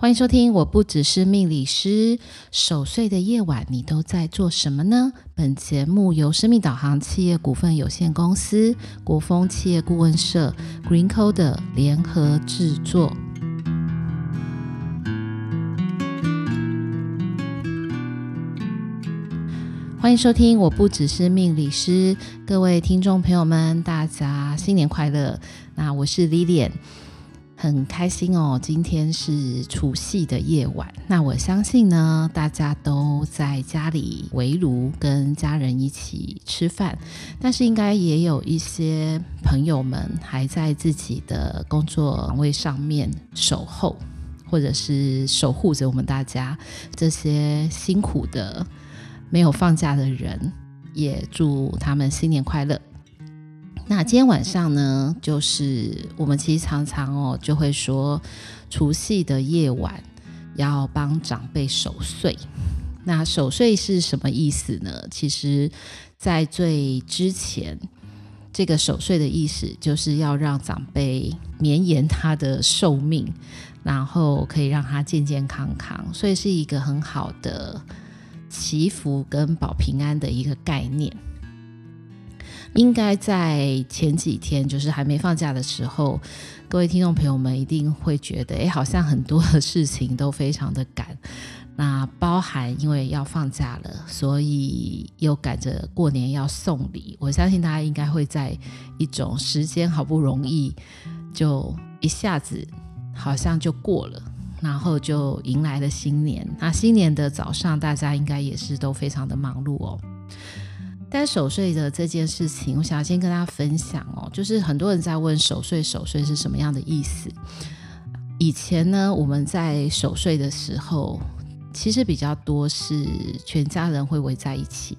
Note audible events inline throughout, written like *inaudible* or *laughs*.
欢迎收听，我不只是命理师。守岁的夜晚，你都在做什么呢？本节目由生命导航企业股份有限公司、国风企业顾问社、GreenCoder 联合制作。欢迎收听，我不只是命理师。各位听众朋友们，大家新年快乐！那我是 Lilian。很开心哦，今天是除夕的夜晚。那我相信呢，大家都在家里围炉，跟家人一起吃饭。但是应该也有一些朋友们还在自己的工作岗位上面守候，或者是守护着我们大家这些辛苦的没有放假的人，也祝他们新年快乐。那今天晚上呢，就是我们其实常常哦，就会说除夕的夜晚要帮长辈守岁。那守岁是什么意思呢？其实，在最之前，这个守岁的意思就是要让长辈绵延他的寿命，然后可以让他健健康康，所以是一个很好的祈福跟保平安的一个概念。应该在前几天，就是还没放假的时候，各位听众朋友们一定会觉得，哎，好像很多的事情都非常的赶。那包含因为要放假了，所以又赶着过年要送礼。我相信大家应该会在一种时间好不容易，就一下子好像就过了，然后就迎来了新年。那新年的早上，大家应该也是都非常的忙碌哦。但守岁的这件事情，我想要先跟大家分享哦，就是很多人在问守岁，守岁是什么样的意思？以前呢，我们在守岁的时候，其实比较多是全家人会围在一起。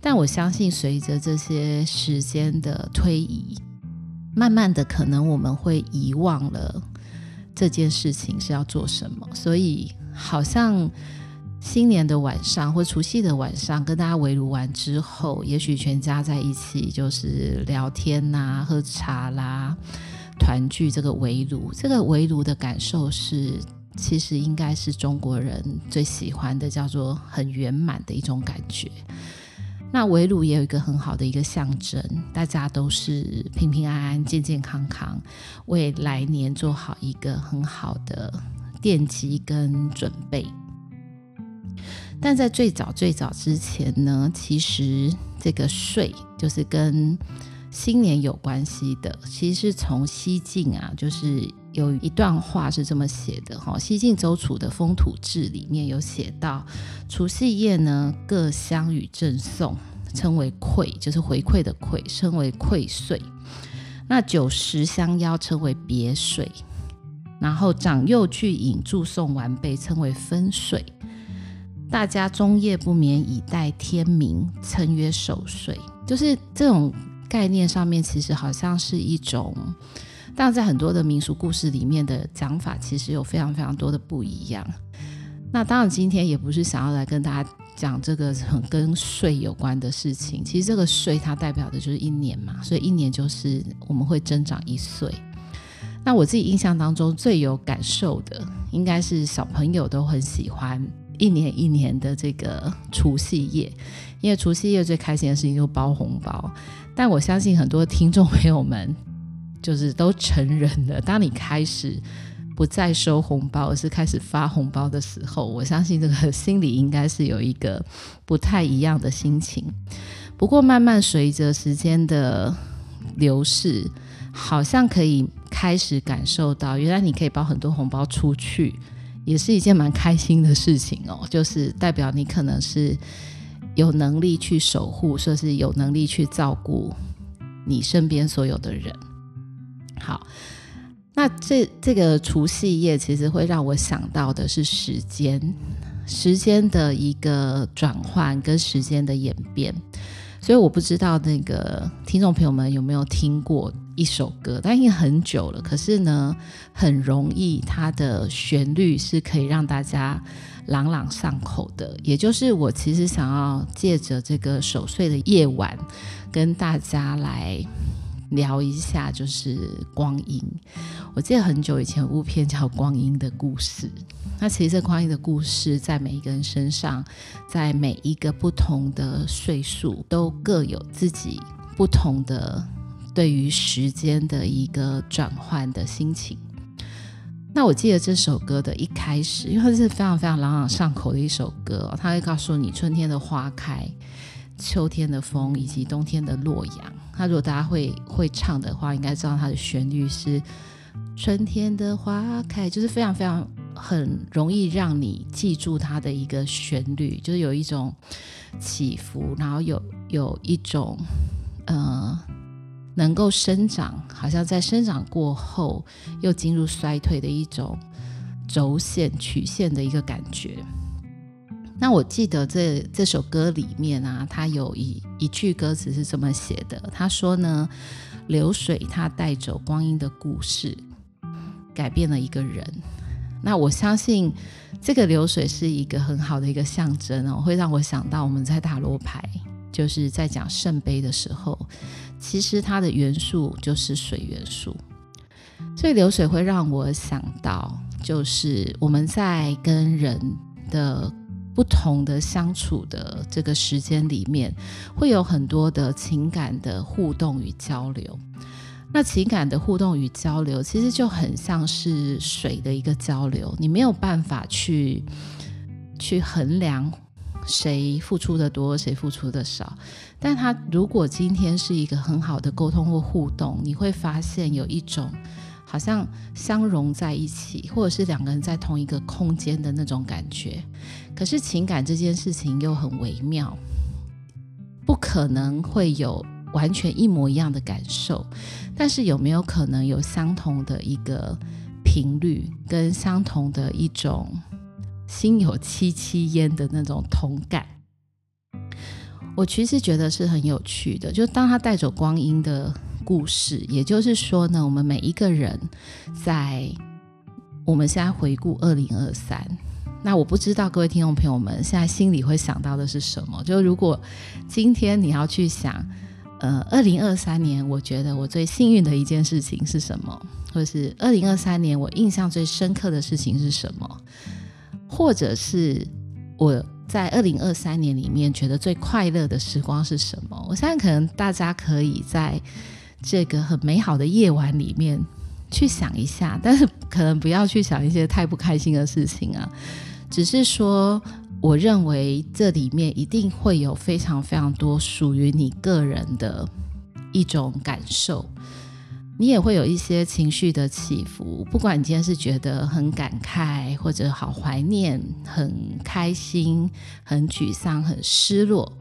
但我相信，随着这些时间的推移，慢慢的，可能我们会遗忘了这件事情是要做什么，所以好像。新年的晚上或除夕的晚上，跟大家围炉完之后，也许全家在一起就是聊天呐、喝茶啦、团聚。这个围炉，这个围炉的感受是，其实应该是中国人最喜欢的，叫做很圆满的一种感觉。那围炉也有一个很好的一个象征，大家都是平平安安、健健康康，为来年做好一个很好的奠基跟准备。但在最早最早之前呢，其实这个岁就是跟新年有关系的。其实是从西晋啊，就是有一段话是这么写的哈，《西晋周楚的风土志》里面有写到，除夕夜呢，各乡与赠送，称为馈，就是回馈的馈，称为馈岁。那酒食相邀，称为别岁。然后长幼聚饮，祝送晚辈，称为分岁。大家终夜不眠，以待天明，称曰守岁。就是这种概念上面，其实好像是一种，但在很多的民俗故事里面的讲法，其实有非常非常多的不一样。那当然，今天也不是想要来跟大家讲这个很跟岁有关的事情。其实这个岁它代表的就是一年嘛，所以一年就是我们会增长一岁。那我自己印象当中最有感受的，应该是小朋友都很喜欢。一年一年的这个除夕夜，因为除夕夜最开心的事情就是包红包。但我相信很多听众朋友们就是都成人了，当你开始不再收红包，而是开始发红包的时候，我相信这个心里应该是有一个不太一样的心情。不过慢慢随着时间的流逝，好像可以开始感受到，原来你可以包很多红包出去。也是一件蛮开心的事情哦，就是代表你可能是有能力去守护，说是有能力去照顾你身边所有的人。好，那这这个除夕夜其实会让我想到的是时间，时间的一个转换跟时间的演变。所以我不知道那个听众朋友们有没有听过一首歌，但已经很久了。可是呢，很容易它的旋律是可以让大家朗朗上口的。也就是我其实想要借着这个守岁的夜晚，跟大家来聊一下，就是光阴。我记得很久以前有部片叫《光阴的故事》，那其实这光阴的故事在每一个人身上，在每一个不同的岁数，都各有自己不同的对于时间的一个转换的心情。那我记得这首歌的一开始，因为它是非常非常朗朗上口的一首歌，它会告诉你春天的花开。秋天的风以及冬天的洛阳，那如果大家会会唱的话，应该知道它的旋律是春天的花开，就是非常非常很容易让你记住它的一个旋律，就是有一种起伏，然后有有一种呃能够生长，好像在生长过后又进入衰退的一种轴线曲线的一个感觉。那我记得这这首歌里面啊，它有一一句歌词是这么写的，他说呢，流水它带走光阴的故事，改变了一个人。那我相信这个流水是一个很好的一个象征哦，会让我想到我们在塔罗牌，就是在讲圣杯的时候，其实它的元素就是水元素，所以流水会让我想到，就是我们在跟人的。不同的相处的这个时间里面，会有很多的情感的互动与交流。那情感的互动与交流，其实就很像是水的一个交流，你没有办法去去衡量谁付出的多，谁付出的少。但他如果今天是一个很好的沟通或互动，你会发现有一种。好像相融在一起，或者是两个人在同一个空间的那种感觉。可是情感这件事情又很微妙，不可能会有完全一模一样的感受。但是有没有可能有相同的一个频率，跟相同的一种心有戚戚焉的那种同感？我其实觉得是很有趣的。就当他带走光阴的。故事，也就是说呢，我们每一个人在我们现在回顾二零二三，那我不知道各位听众朋友们现在心里会想到的是什么？就如果今天你要去想，呃，二零二三年，我觉得我最幸运的一件事情是什么？或者是二零二三年我印象最深刻的事情是什么？或者是我在二零二三年里面觉得最快乐的时光是什么？我相信可能大家可以在。这个很美好的夜晚里面去想一下，但是可能不要去想一些太不开心的事情啊。只是说，我认为这里面一定会有非常非常多属于你个人的一种感受，你也会有一些情绪的起伏。不管你今天是觉得很感慨，或者好怀念，很开心，很沮丧，很失落，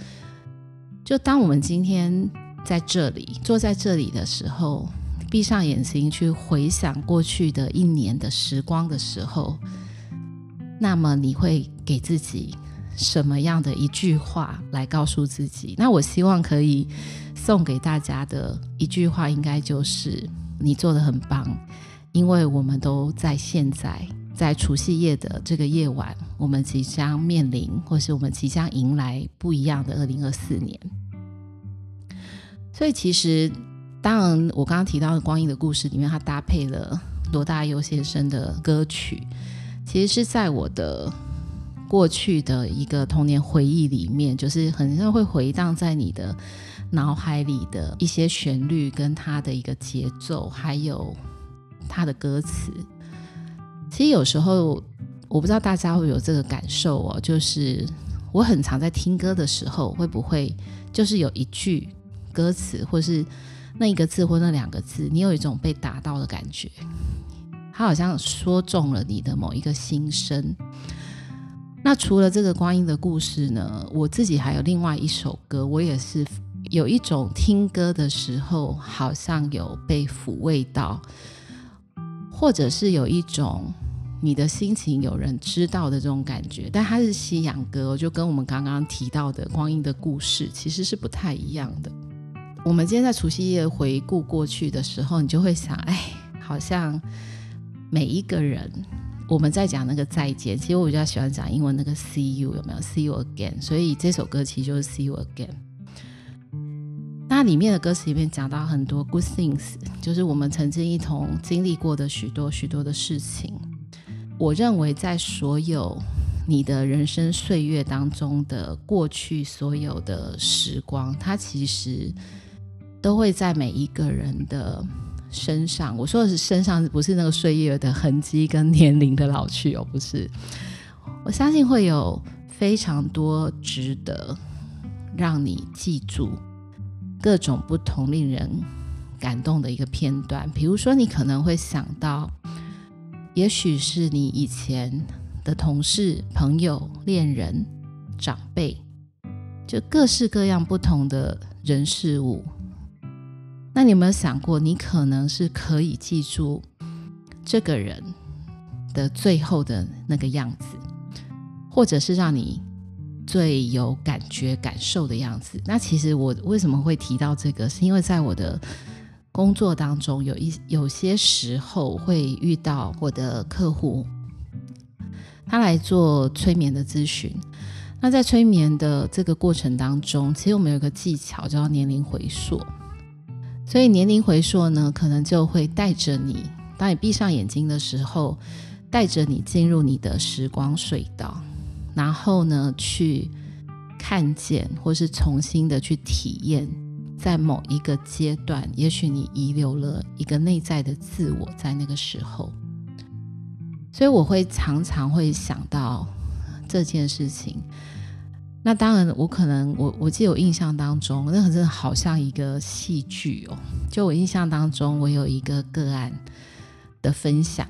就当我们今天。在这里，坐在这里的时候，闭上眼睛去回想过去的一年的时光的时候，那么你会给自己什么样的一句话来告诉自己？那我希望可以送给大家的一句话，应该就是你做的很棒，因为我们都在现在，在除夕夜的这个夜晚，我们即将面临，或是我们即将迎来不一样的二零二四年。所以其实，当然，我刚刚提到的《光阴的故事》里面，它搭配了罗大佑先生的歌曲，其实是在我的过去的一个童年回忆里面，就是很像会回荡在你的脑海里的一些旋律，跟它的一个节奏，还有它的歌词。其实有时候，我不知道大家会有这个感受哦，就是我很常在听歌的时候，会不会就是有一句。歌词，或是那一个字或那两个字，你有一种被打到的感觉，他好像说中了你的某一个心声。那除了这个光阴的故事呢，我自己还有另外一首歌，我也是有一种听歌的时候，好像有被抚慰到，或者是有一种你的心情有人知道的这种感觉。但它是西洋歌，就跟我们刚刚提到的光阴的故事其实是不太一样的。我们今天在除夕夜回顾过去的时候，你就会想，哎，好像每一个人，我们在讲那个再见。其实我比较喜欢讲英文那个 “see you”，有没有？“see you again”。所以这首歌其实就是 “see you again”。那里面的歌词里面讲到很多 good things，就是我们曾经一同经历过的许多许多的事情。我认为在所有你的人生岁月当中的过去所有的时光，它其实都会在每一个人的身上。我说的是身上，不是那个岁月的痕迹跟年龄的老去哦，不是。我相信会有非常多值得让你记住。各种不同令人感动的一个片段，比如说，你可能会想到，也许是你以前的同事、朋友、恋人、长辈，就各式各样不同的人事物。那你有没有想过，你可能是可以记住这个人的最后的那个样子，或者是让你最有感觉、感受的样子。那其实我为什么会提到这个，是因为在我的工作当中，有一有些时候会遇到我的客户，他来做催眠的咨询。那在催眠的这个过程当中，其实我们有一个技巧叫年龄回溯。所以年龄回溯呢，可能就会带着你，当你闭上眼睛的时候，带着你进入你的时光隧道。然后呢，去看见，或是重新的去体验，在某一个阶段，也许你遗留了一个内在的自我，在那个时候。所以我会常常会想到这件事情。那当然，我可能我我记得我印象当中，那个真的好像一个戏剧哦。就我印象当中，我有一个个案的分享。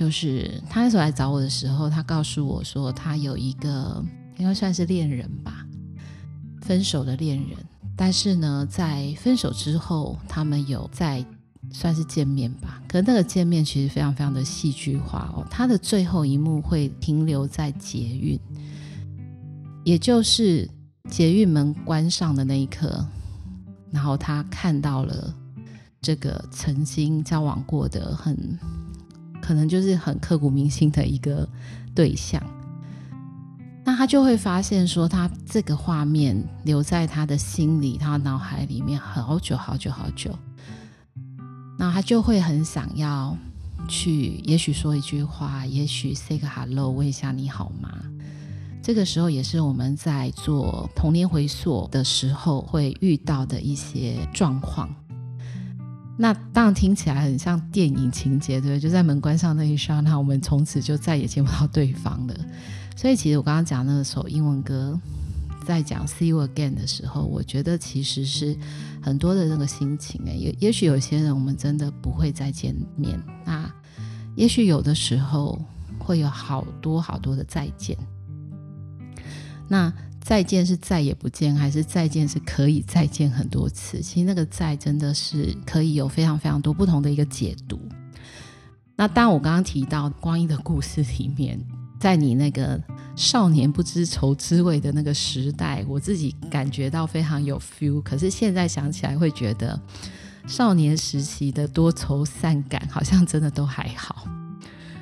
就是他那时候来找我的时候，他告诉我说，他有一个应该算是恋人吧，分手的恋人。但是呢，在分手之后，他们有在算是见面吧。可那个见面其实非常非常的戏剧化哦。他的最后一幕会停留在捷运，也就是捷运门关上的那一刻，然后他看到了这个曾经交往过的很。可能就是很刻骨铭心的一个对象，那他就会发现说，他这个画面留在他的心里，他脑海里面好久好久好久。那他就会很想要去，也许说一句话，也许 say 个 hello，问一下你好吗？这个时候也是我们在做童年回溯的时候会遇到的一些状况。那当然听起来很像电影情节，对不对？就在门关上那一刹那，我们从此就再也见不到对方了。所以，其实我刚刚讲那首英文歌，在讲 “See you again” 的时候，我觉得其实是很多的那个心情。哎，也也许有些人我们真的不会再见面，那也许有的时候会有好多好多的再见。那。再见是再也不见，还是再见是可以再见很多次？其实那个再真的是可以有非常非常多不同的一个解读。那当，我刚刚提到光阴的故事里面，在你那个少年不知愁滋味的那个时代，我自己感觉到非常有 feel。可是现在想起来，会觉得少年时期的多愁善感，好像真的都还好，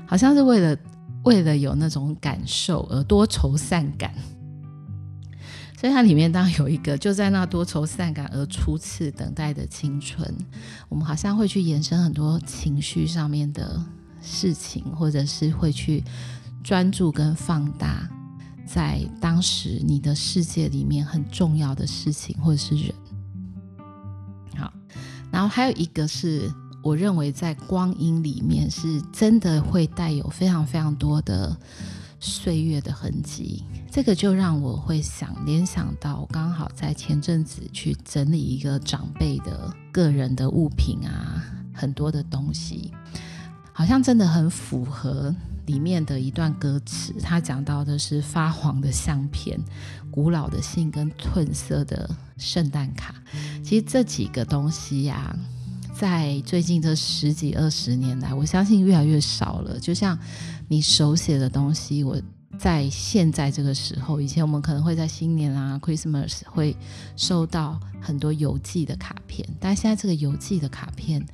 好像是为了为了有那种感受而多愁善感。所以它里面当然有一个，就在那多愁善感而初次等待的青春，我们好像会去延伸很多情绪上面的事情，或者是会去专注跟放大在当时你的世界里面很重要的事情或者是人。好，然后还有一个是我认为在光阴里面是真的会带有非常非常多的。岁月的痕迹，这个就让我会想联想到，刚好在前阵子去整理一个长辈的个人的物品啊，很多的东西，好像真的很符合里面的一段歌词。他讲到的是发黄的相片、古老的信跟褪色的圣诞卡。其实这几个东西呀、在最近这十几二十年来，我相信越来越少了。就像。你手写的东西，我在现在这个时候，以前我们可能会在新年啊、Christmas 会收到很多邮寄的卡片，但现在这个邮寄的卡片，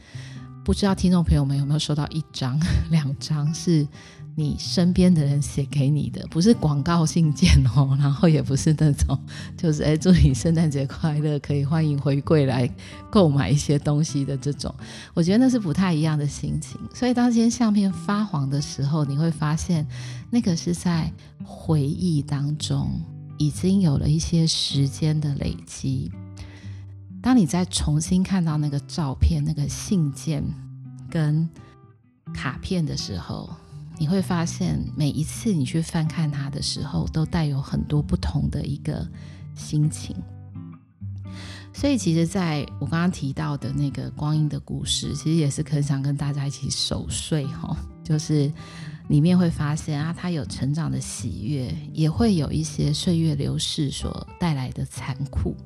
不知道听众朋友们有没有收到一张、*laughs* 两张是你身边的人写给你的，不是广告信件哦，*laughs* 然后也不是那种 *laughs* 就是哎，祝你圣诞节快乐，可以欢迎回归来购买一些东西的这种，我觉得那是不太一样的心情。所以当这些相片发黄的时候，你会发现那个是在回忆当中已经有了一些时间的累积。当你再重新看到那个照片、那个信件跟卡片的时候，你会发现每一次你去翻看它的时候，都带有很多不同的一个心情。所以，其实在我刚刚提到的那个光阴的故事，其实也是很想跟大家一起守岁哈，就是里面会发现啊，它有成长的喜悦，也会有一些岁月流逝所带来的残酷。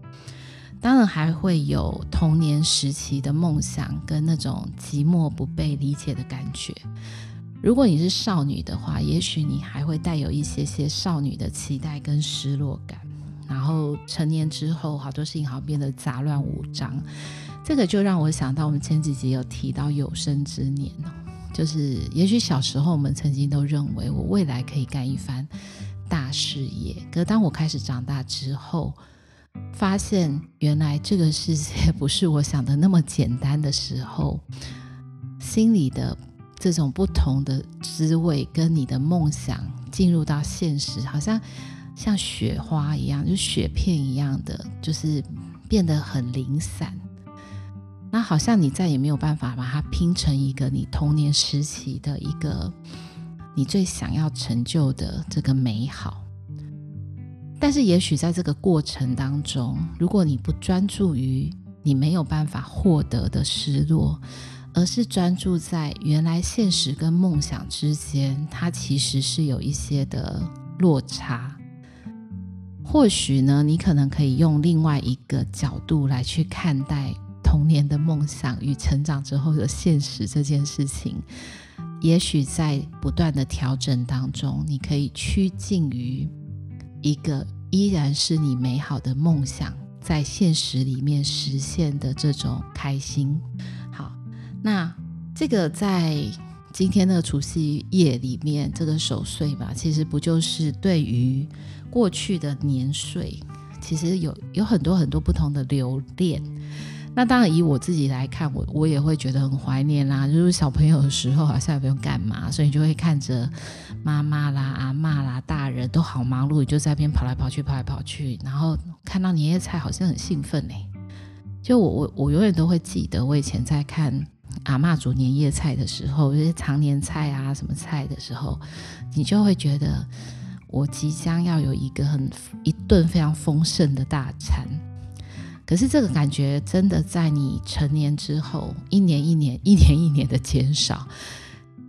当然还会有童年时期的梦想跟那种寂寞不被理解的感觉。如果你是少女的话，也许你还会带有一些些少女的期待跟失落感。然后成年之后，好多事情好像变得杂乱无章。这个就让我想到我们前几集有提到有生之年哦，就是也许小时候我们曾经都认为我未来可以干一番大事业，可当我开始长大之后。发现原来这个世界不是我想的那么简单的时候，心里的这种不同的滋味，跟你的梦想进入到现实，好像像雪花一样，就雪片一样的，就是变得很零散。那好像你再也没有办法把它拼成一个你童年时期的一个你最想要成就的这个美好。但是，也许在这个过程当中，如果你不专注于你没有办法获得的失落，而是专注在原来现实跟梦想之间，它其实是有一些的落差。或许呢，你可能可以用另外一个角度来去看待童年的梦想与成长之后的现实这件事情。也许在不断的调整当中，你可以趋近于。一个依然是你美好的梦想，在现实里面实现的这种开心。好，那这个在今天的除夕夜里面，这个守岁吧，其实不就是对于过去的年岁，其实有有很多很多不同的留恋。那当然，以我自己来看，我我也会觉得很怀念啦。就是小朋友的时候，好像也不用干嘛，所以你就会看着妈妈啦、阿嬷啦、大人都好忙碌，就在那边跑来跑去、跑来跑去，然后看到年夜菜，好像很兴奋呢。就我我我永远都会记得，我以前在看阿嬷煮年夜菜的时候，这些长年菜啊、什么菜的时候，你就会觉得我即将要有一个很一顿非常丰盛的大餐。可是这个感觉真的在你成年之后，一年一年、一年一年的减少。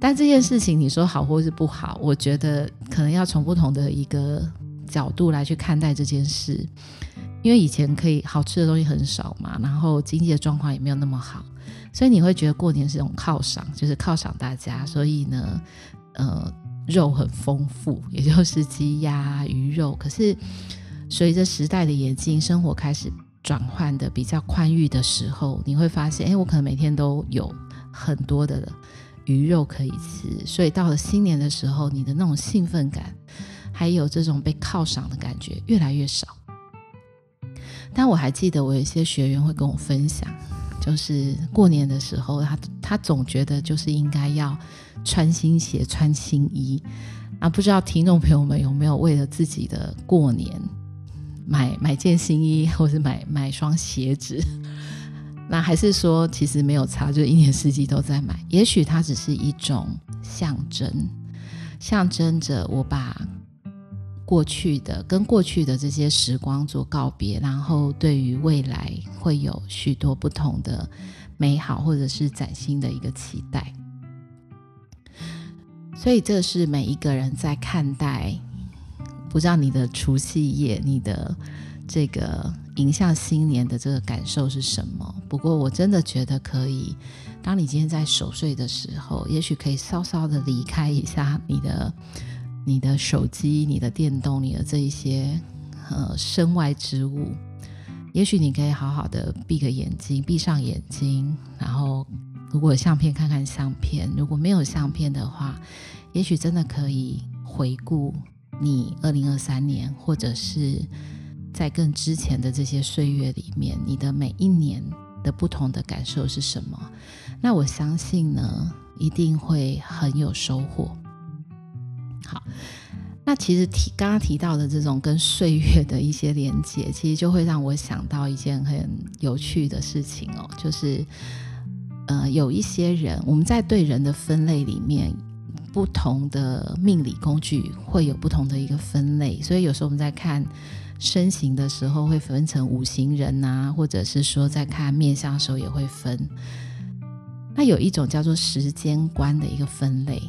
但这件事情你说好或是不好，我觉得可能要从不同的一个角度来去看待这件事。因为以前可以好吃的东西很少嘛，然后经济的状况也没有那么好，所以你会觉得过年是一种犒赏，就是犒赏大家。所以呢，呃，肉很丰富，也就是鸡鸭鱼肉。可是随着时代的演进，生活开始。转换的比较宽裕的时候，你会发现，哎，我可能每天都有很多的鱼肉可以吃，所以到了新年的时候，你的那种兴奋感，还有这种被犒赏的感觉越来越少。但我还记得，我有一些学员会跟我分享，就是过年的时候，他他总觉得就是应该要穿新鞋、穿新衣啊，不知道听众朋友们有没有为了自己的过年，买买件新衣，*laughs* 或是买买双鞋子，那还是说其实没有差，就一年四季都在买。也许它只是一种象征，象征着我把过去的跟过去的这些时光做告别，然后对于未来会有许多不同的美好，或者是崭新的一个期待。所以这是每一个人在看待。不知道你的除夕夜，你的这个迎向新年的这个感受是什么？不过我真的觉得可以，当你今天在守岁的时候，也许可以稍稍的离开一下你的、你的手机、你的电动、你的这一些呃身外之物。也许你可以好好的闭个眼睛，闭上眼睛，然后如果有相片，看看相片；如果没有相片的话，也许真的可以回顾你二零二三年，或者是在更之前的这些岁月里面，你的每一年的不同的感受是什么？那我相信呢，一定会很有收获。好。那其实提刚刚提到的这种跟岁月的一些连接，其实就会让我想到一件很有趣的事情哦，就是呃，有一些人我们在对人的分类里面，不同的命理工具会有不同的一个分类，所以有时候我们在看身形的时候会分成五行人呐，或者是说在看面相的时候也会分。那有一种叫做时间观的一个分类。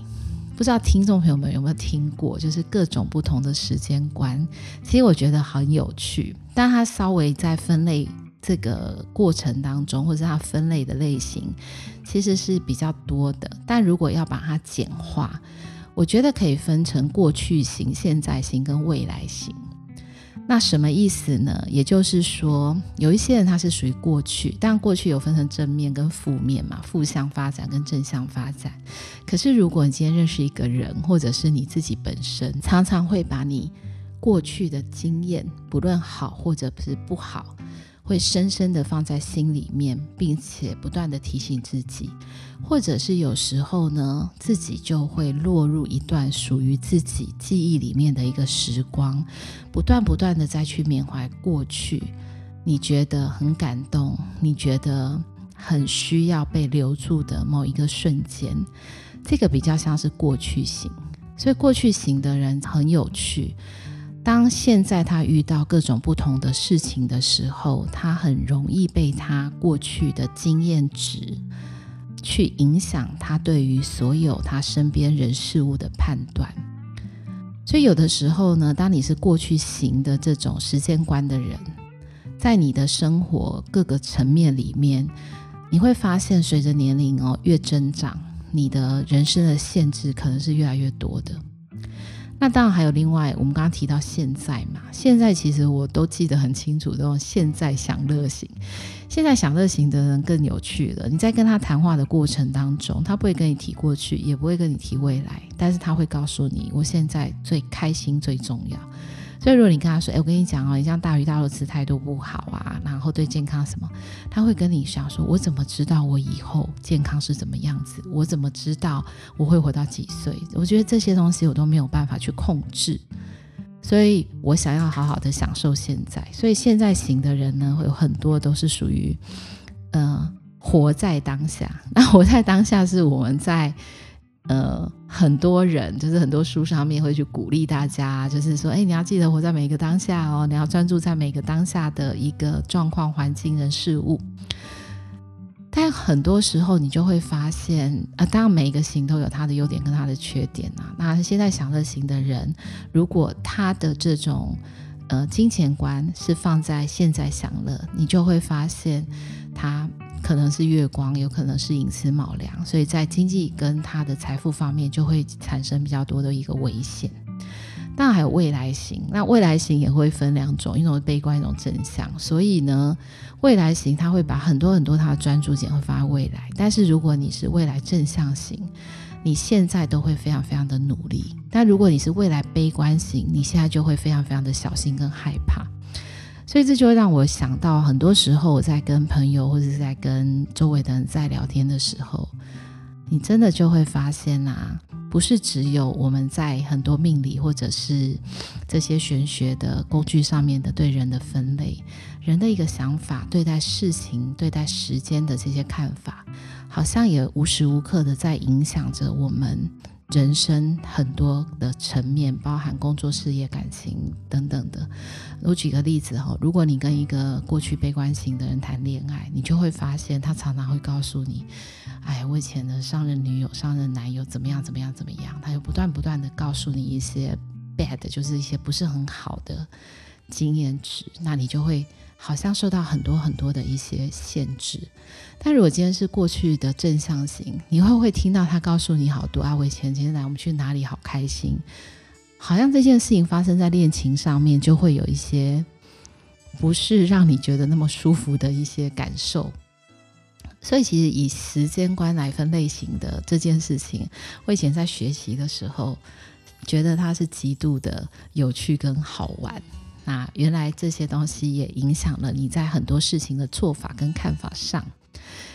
不知道听众朋友们有没有听过，就是各种不同的时间观，其实我觉得很有趣。但它稍微在分类这个过程当中，或者它分类的类型，其实是比较多的。但如果要把它简化，我觉得可以分成过去型、现在型跟未来型。那什么意思呢？也就是说，有一些人他是属于过去，但过去有分成正面跟负面嘛，负向发展跟正向发展。可是如果你今天认识一个人，或者是你自己本身，常常会把你过去的经验，不论好或者是不好。会深深的放在心里面，并且不断的提醒自己，或者是有时候呢，自己就会落入一段属于自己记忆里面的一个时光，不断不断的再去缅怀过去，你觉得很感动，你觉得很需要被留住的某一个瞬间，这个比较像是过去型，所以过去型的人很有趣。当现在他遇到各种不同的事情的时候，他很容易被他过去的经验值去影响他对于所有他身边人事物的判断。所以有的时候呢，当你是过去型的这种时间观的人，在你的生活各个层面里面，你会发现随着年龄哦越增长，你的人生的限制可能是越来越多的。那当然还有另外，我们刚刚提到现在嘛，现在其实我都记得很清楚，这种现在享乐型，现在享乐型的人更有趣了。你在跟他谈话的过程当中，他不会跟你提过去，也不会跟你提未来，但是他会告诉你，我现在最开心最重要。所以，如果你跟他说：“哎，我跟你讲哦，你像大鱼大肉吃太多不好啊，然后对健康什么？”他会跟你想说：“我怎么知道我以后健康是怎么样子？我怎么知道我会活到几岁？”我觉得这些东西我都没有办法去控制，所以我想要好好的享受现在。所以现在型的人呢，会有很多都是属于，呃，活在当下。那活在当下是我们在。呃，很多人就是很多书上面会去鼓励大家，就是说，哎，你要记得活在每一个当下哦，你要专注在每个当下的一个状况、环境、人、事物。但很多时候，你就会发现，啊、呃，当然每一个型都有它的优点跟它的缺点啊。那现在享乐型的人，如果他的这种呃金钱观是放在现在享乐，你就会发现他。可能是月光，有可能是寅吃卯粮，所以在经济跟他的财富方面就会产生比较多的一个危险。当然还有未来型，那未来型也会分两种，一种是悲观，一种正向。所以呢，未来型他会把很多很多他的专注点会放在未来，但是如果你是未来正向型，你现在都会非常非常的努力；但如果你是未来悲观型，你现在就会非常非常的小心跟害怕。所以这就会让我想到，很多时候我在跟朋友或者是在跟周围的人在聊天的时候，你真的就会发现啊，不是只有我们在很多命理或者是这些玄学的工具上面的对人的分类，人的一个想法、对待事情、对待时间的这些看法，好像也无时无刻的在影响着我们。人生很多的层面，包含工作、事业、感情等等的。我举个例子哈，如果你跟一个过去悲观型的人谈恋爱，你就会发现他常常会告诉你：“哎，我以前的上任女友、上任男友怎么样、怎么样、怎么样。”他就不断不断的告诉你一些 bad，就是一些不是很好的经验值，那你就会。好像受到很多很多的一些限制，但如果今天是过去的正向型，你会不会听到他告诉你好多啊？我以前今天来，我们去哪里好开心？好像这件事情发生在恋情上面，就会有一些不是让你觉得那么舒服的一些感受。所以，其实以时间观来分类型的这件事情，我以前在学习的时候，觉得它是极度的有趣跟好玩。那原来这些东西也影响了你在很多事情的做法跟看法上。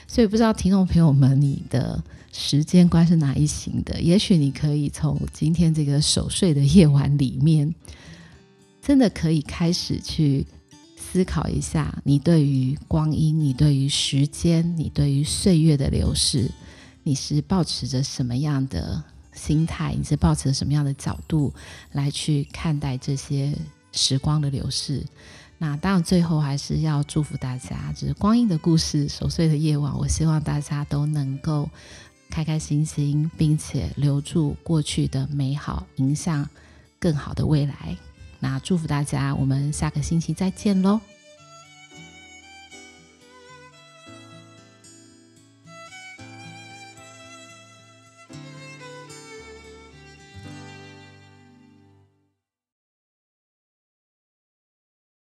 所以，不知道听众朋友们，你的时间观是哪一型的？也许你可以从今天这个守岁的夜晚里面，真的可以开始去。思考一下，你对于光阴，你对于时间，你对于岁月的流逝，你是抱持着什么样的心态？你是抱持着什么样的角度来去看待这些时光的流逝？那当然，最后还是要祝福大家，就是光阴的故事，守岁的夜晚，我希望大家都能够开开心心，并且留住过去的美好，迎向更好的未来。那祝福大家，我们下个星期再见喽。